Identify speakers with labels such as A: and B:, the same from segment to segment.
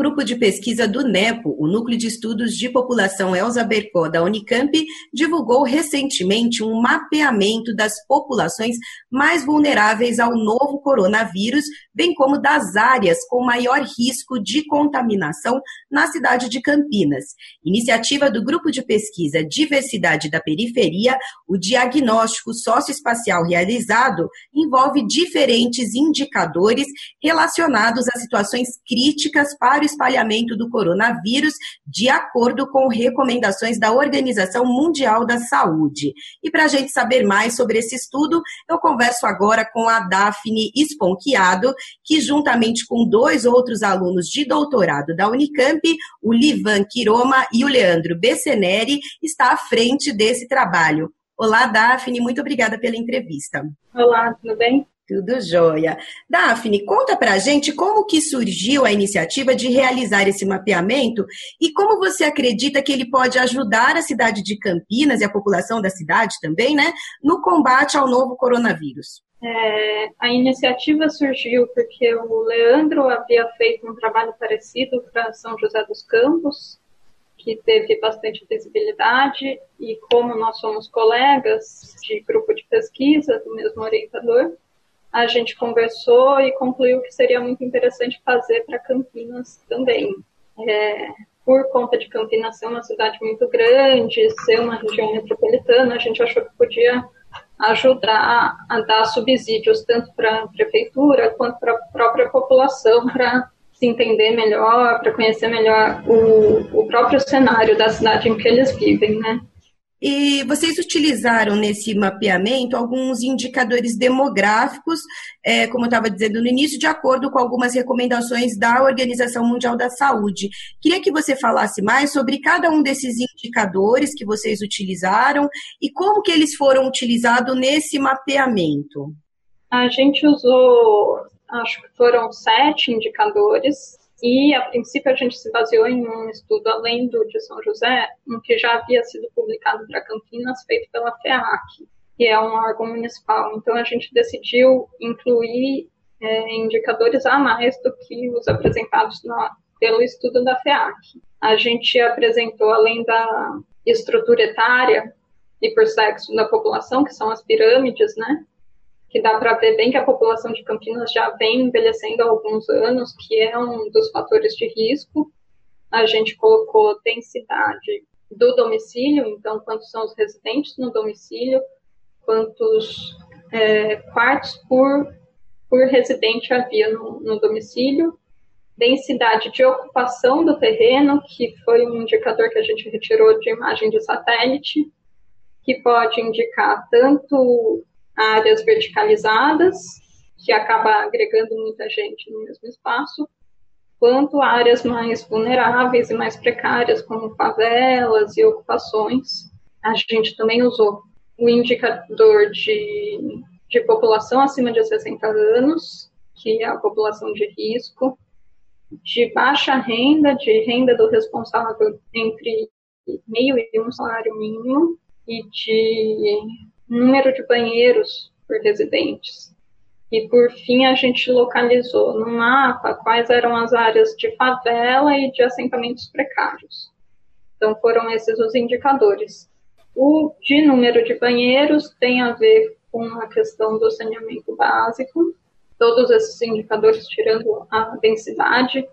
A: Grupo de pesquisa do NEPO, o Núcleo de Estudos de População Elza Bercó da Unicamp, divulgou recentemente um mapeamento das populações mais vulneráveis ao novo coronavírus, bem como das áreas com maior risco de contaminação na cidade de Campinas. Iniciativa do grupo de pesquisa Diversidade da Periferia, o diagnóstico socioespacial realizado envolve diferentes indicadores relacionados a situações críticas para o espalhamento do coronavírus, de acordo com recomendações da Organização Mundial da Saúde. E para a gente saber mais sobre esse estudo, eu converso agora com a Daphne Esponquiado, que juntamente com dois outros alunos de doutorado da Unicamp, o Livan Quiroma e o Leandro Besseneri, está à frente desse trabalho. Olá, Daphne, muito obrigada pela entrevista.
B: Olá, tudo bem?
A: Tudo jóia. Daphne, conta pra gente como que surgiu a iniciativa de realizar esse mapeamento e como você acredita que ele pode ajudar a cidade de Campinas e a população da cidade também, né, no combate ao novo coronavírus.
B: É, a iniciativa surgiu porque o Leandro havia feito um trabalho parecido para São José dos Campos, que teve bastante visibilidade, e como nós somos colegas de grupo de pesquisa do mesmo orientador, a gente conversou e concluiu que seria muito interessante fazer para Campinas também. É, por conta de Campinas ser uma cidade muito grande, ser uma região metropolitana, a gente achou que podia ajudar a dar subsídios tanto para a prefeitura quanto para a própria população para se entender melhor, para conhecer melhor o, o próprio cenário da cidade em que eles vivem, né?
A: E vocês utilizaram nesse mapeamento alguns indicadores demográficos, é, como eu estava dizendo no início, de acordo com algumas recomendações da Organização Mundial da Saúde. Queria que você falasse mais sobre cada um desses indicadores que vocês utilizaram e como que eles foram utilizados nesse mapeamento.
B: A gente usou, acho que foram sete indicadores e, a princípio, a gente se baseou em um estudo além do de São José, um que já havia sido publicado para Campinas, feito pela FEAC, que é um órgão municipal. Então, a gente decidiu incluir é, indicadores a mais do que os apresentados na, pelo estudo da FEAC. A gente apresentou, além da estrutura etária e por sexo da população, que são as pirâmides, né? Que dá para ver bem que a população de Campinas já vem envelhecendo há alguns anos, que é um dos fatores de risco. A gente colocou densidade do domicílio, então quantos são os residentes no domicílio, quantos é, quartos por, por residente havia no, no domicílio, densidade de ocupação do terreno, que foi um indicador que a gente retirou de imagem de satélite, que pode indicar tanto áreas verticalizadas, que acaba agregando muita gente no mesmo espaço, quanto áreas mais vulneráveis e mais precárias, como favelas e ocupações. A gente também usou o indicador de, de população acima de 60 anos, que é a população de risco, de baixa renda, de renda do responsável entre meio e um salário mínimo, e de número de banheiros por residentes. E por fim, a gente localizou no mapa quais eram as áreas de favela e de assentamentos precários. Então, foram esses os indicadores. O de número de banheiros tem a ver com a questão do saneamento básico. Todos esses indicadores, tirando a densidade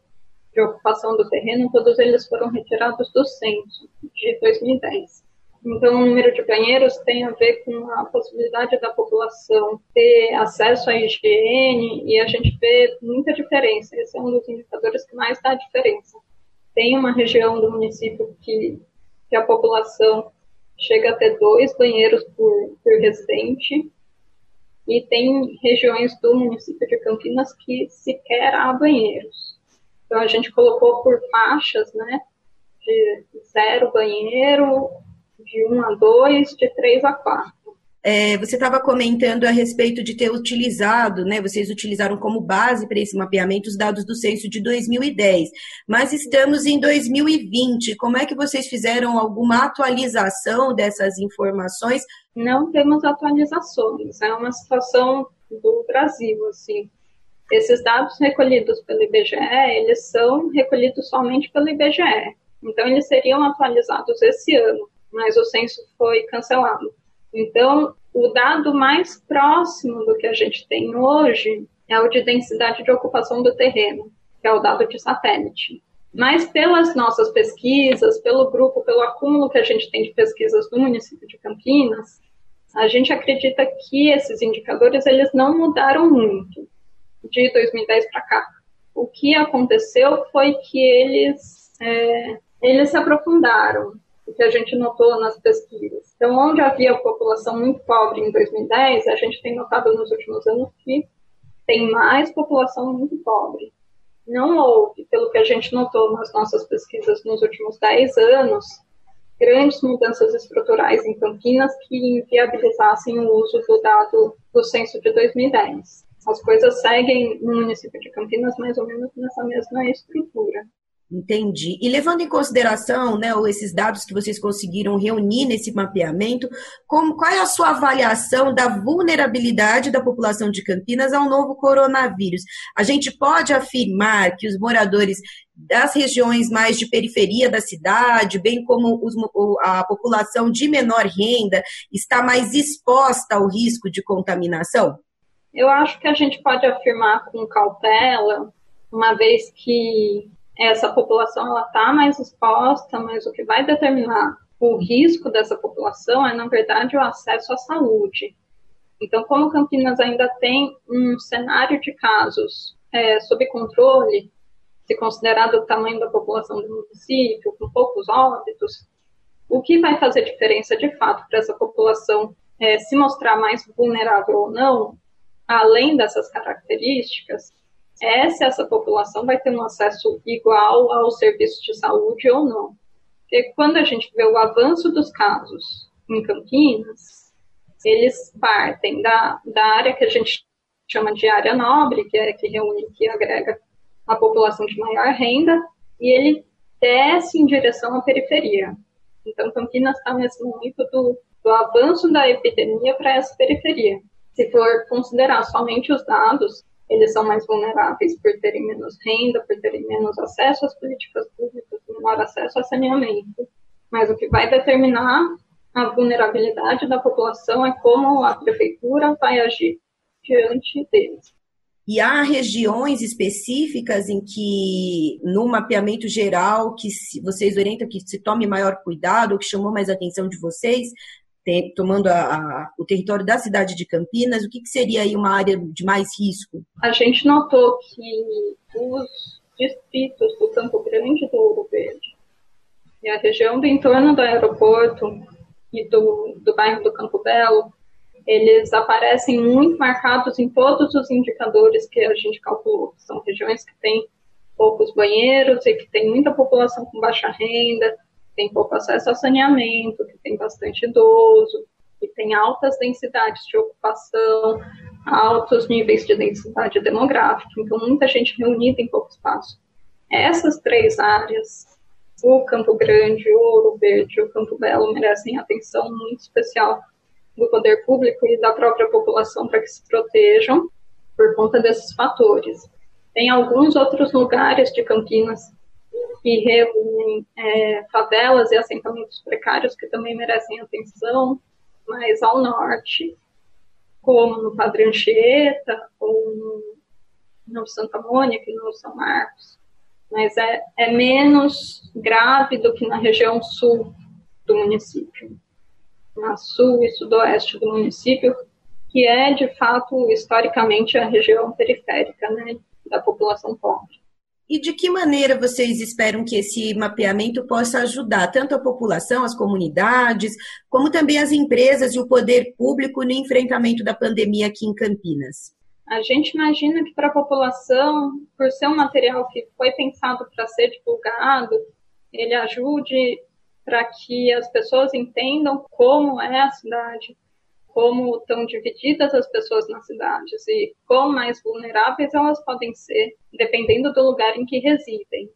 B: de ocupação do terreno, todos eles foram retirados do censo de 2010. Então, o número de banheiros tem a ver com a possibilidade da população ter acesso à higiene e a gente vê muita diferença. Esse é um dos indicadores que mais dá diferença. Tem uma região do município que, que a população chega a ter dois banheiros por, por residente e tem regiões do município de Campinas que sequer há banheiros. Então, a gente colocou por faixas, né, de zero banheiro, de 1 a 2, de 3 a 4.
A: É, você estava comentando a respeito de ter utilizado, né? Vocês utilizaram como base para esse mapeamento os dados do censo de 2010, mas estamos em 2020. Como é que vocês fizeram alguma atualização dessas informações?
B: Não temos atualizações. É uma situação do Brasil, assim. Esses dados recolhidos pelo IBGE, eles são recolhidos somente pelo IBGE. Então, eles seriam atualizados esse ano, mas o censo foi cancelado. Então, o dado mais próximo do que a gente tem hoje é o de densidade de ocupação do terreno, que é o dado de satélite. Mas pelas nossas pesquisas, pelo grupo, pelo acúmulo que a gente tem de pesquisas do município de Campinas, a gente acredita que esses indicadores eles não mudaram muito de 2010 para cá. O que aconteceu foi que eles, é, eles se aprofundaram, o que a gente notou nas pesquisas. Então, onde havia população muito pobre em 2010, a gente tem notado nos últimos anos que tem mais população muito pobre. Não houve, pelo que a gente notou nas nossas pesquisas nos últimos 10 anos, grandes mudanças estruturais em Campinas que inviabilizassem o uso do dado do censo de 2010 as coisas seguem no município de Campinas mais ou menos nessa mesma estrutura.
A: Entendi. E levando em consideração né, esses dados que vocês conseguiram reunir nesse mapeamento, como, qual é a sua avaliação da vulnerabilidade da população de Campinas ao novo coronavírus? A gente pode afirmar que os moradores das regiões mais de periferia da cidade, bem como os, a população de menor renda, está mais exposta ao risco de contaminação?
B: Eu acho que a gente pode afirmar com cautela, uma vez que essa população está mais exposta, mas o que vai determinar o risco dessa população é, na verdade, o acesso à saúde. Então, como Campinas ainda tem um cenário de casos é, sob controle, se considerado o tamanho da população do município, com poucos óbitos, o que vai fazer diferença de fato para essa população é, se mostrar mais vulnerável ou não além dessas características, é se essa população vai ter um acesso igual aos serviços de saúde ou não. Porque quando a gente vê o avanço dos casos em Campinas, eles partem da, da área que a gente chama de área nobre, que é que reúne, que agrega a população de maior renda, e ele desce em direção à periferia. Então, Campinas está nesse momento do, do avanço da epidemia para essa periferia se for considerar somente os dados, eles são mais vulneráveis por terem menos renda, por terem menos acesso às políticas públicas, menor acesso a saneamento. Mas o que vai determinar a vulnerabilidade da população é como a prefeitura vai agir diante deles.
A: E há regiões específicas em que, no mapeamento geral, que vocês orientam que se tome maior cuidado, que chamou mais a atenção de vocês, tomando a, a, o território da cidade de Campinas, o que, que, seria aí uma área de mais risco?
B: A gente notou que os distritos do Campo Grande e do Ouro Verde e a região do entorno do aeroporto e do, do bairro do Campo Belo, eles aparecem muito marcados em todos os indicadores que a gente calculou. São regiões que têm poucos banheiros e que tem muita população com baixa renda, tem pouco acesso ao saneamento, que tem bastante idoso, que tem altas densidades de ocupação, altos níveis de densidade demográfica, então muita gente reunida em pouco espaço. Essas três áreas, o Campo Grande, o Ouro Verde o Campo Belo, merecem atenção muito especial do poder público e da própria população para que se protejam por conta desses fatores. Tem alguns outros lugares de Campinas que reúnem é, favelas e assentamentos precários que também merecem atenção, mas ao norte, como no Padre Anchieta ou no, Santa Mônica no São Marcos. Mas é, é menos grave do que na região sul do município, na sul e sudoeste do município, que é, de fato, historicamente, a região periférica né, da população pobre.
A: E de que maneira vocês esperam que esse mapeamento possa ajudar tanto a população, as comunidades, como também as empresas e o poder público no enfrentamento da pandemia aqui em Campinas?
B: A gente imagina que para a população, por ser um material que foi pensado para ser divulgado, ele ajude para que as pessoas entendam como é a cidade, como estão divididas as pessoas nas cidades e quão mais vulneráveis elas podem ser, dependendo do lugar em que residem.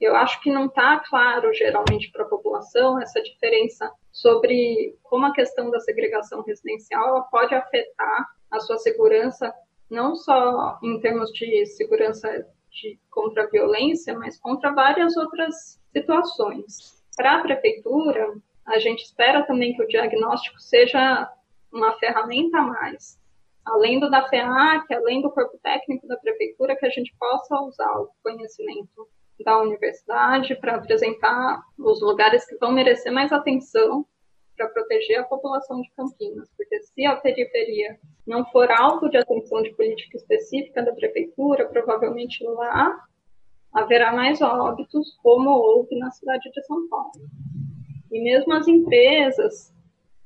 B: Eu acho que não está claro, geralmente, para a população essa diferença sobre como a questão da segregação residencial pode afetar a sua segurança, não só em termos de segurança de, contra a violência, mas contra várias outras situações. Para a prefeitura, a gente espera também que o diagnóstico seja uma ferramenta a mais. Além do da FEAC, além do corpo técnico da prefeitura, que a gente possa usar o conhecimento da universidade para apresentar os lugares que vão merecer mais atenção para proteger a população de Campinas, porque se a periferia não for alvo de atenção de política específica da prefeitura, provavelmente lá haverá mais óbitos, como houve na cidade de São Paulo. E mesmo as empresas,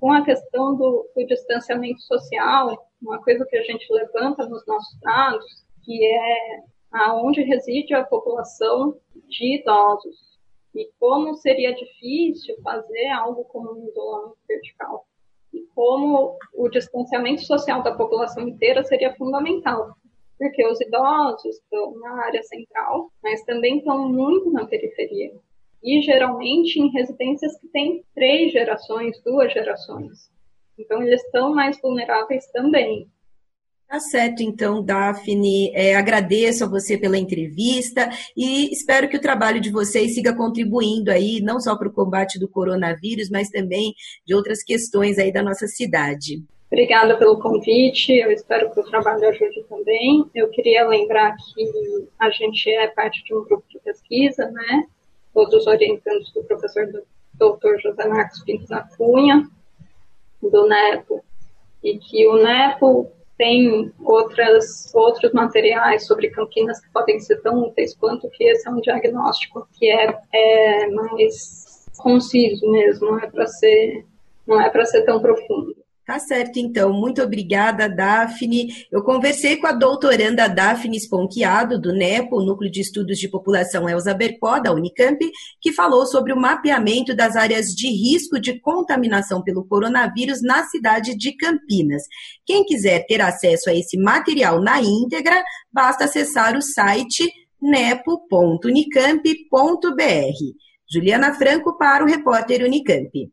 B: com a questão do, do distanciamento social, uma coisa que a gente levanta nos nossos dados, que é aonde reside a população de idosos e como seria difícil fazer algo como um isolamento vertical. E como o distanciamento social da população inteira seria fundamental, porque os idosos estão na área central, mas também estão muito na periferia e geralmente em residências que têm três gerações, duas gerações. Então eles estão mais vulneráveis também.
A: Tá certo, então, Daphne. É, agradeço a você pela entrevista e espero que o trabalho de vocês siga contribuindo aí, não só para o combate do coronavírus, mas também de outras questões aí da nossa cidade.
B: Obrigada pelo convite, eu espero que o trabalho ajude também. Eu queria lembrar que a gente é parte de um grupo de pesquisa, né? Todos os orientandos do professor Dr. José Marcos Pinto da Cunha, do NEPO, e que o NEPO tem outras, outros materiais sobre Campinas que podem ser tão úteis quanto que esse é um diagnóstico que é, é mais conciso mesmo, não é para ser, não é para ser tão profundo.
A: Tá certo, então. Muito obrigada, Daphne. Eu conversei com a doutoranda Daphne Sponchiado, do NEPO, Núcleo de Estudos de População Elza Bercó, da Unicamp, que falou sobre o mapeamento das áreas de risco de contaminação pelo coronavírus na cidade de Campinas. Quem quiser ter acesso a esse material na íntegra, basta acessar o site nepo.unicamp.br. Juliana Franco para o repórter Unicamp.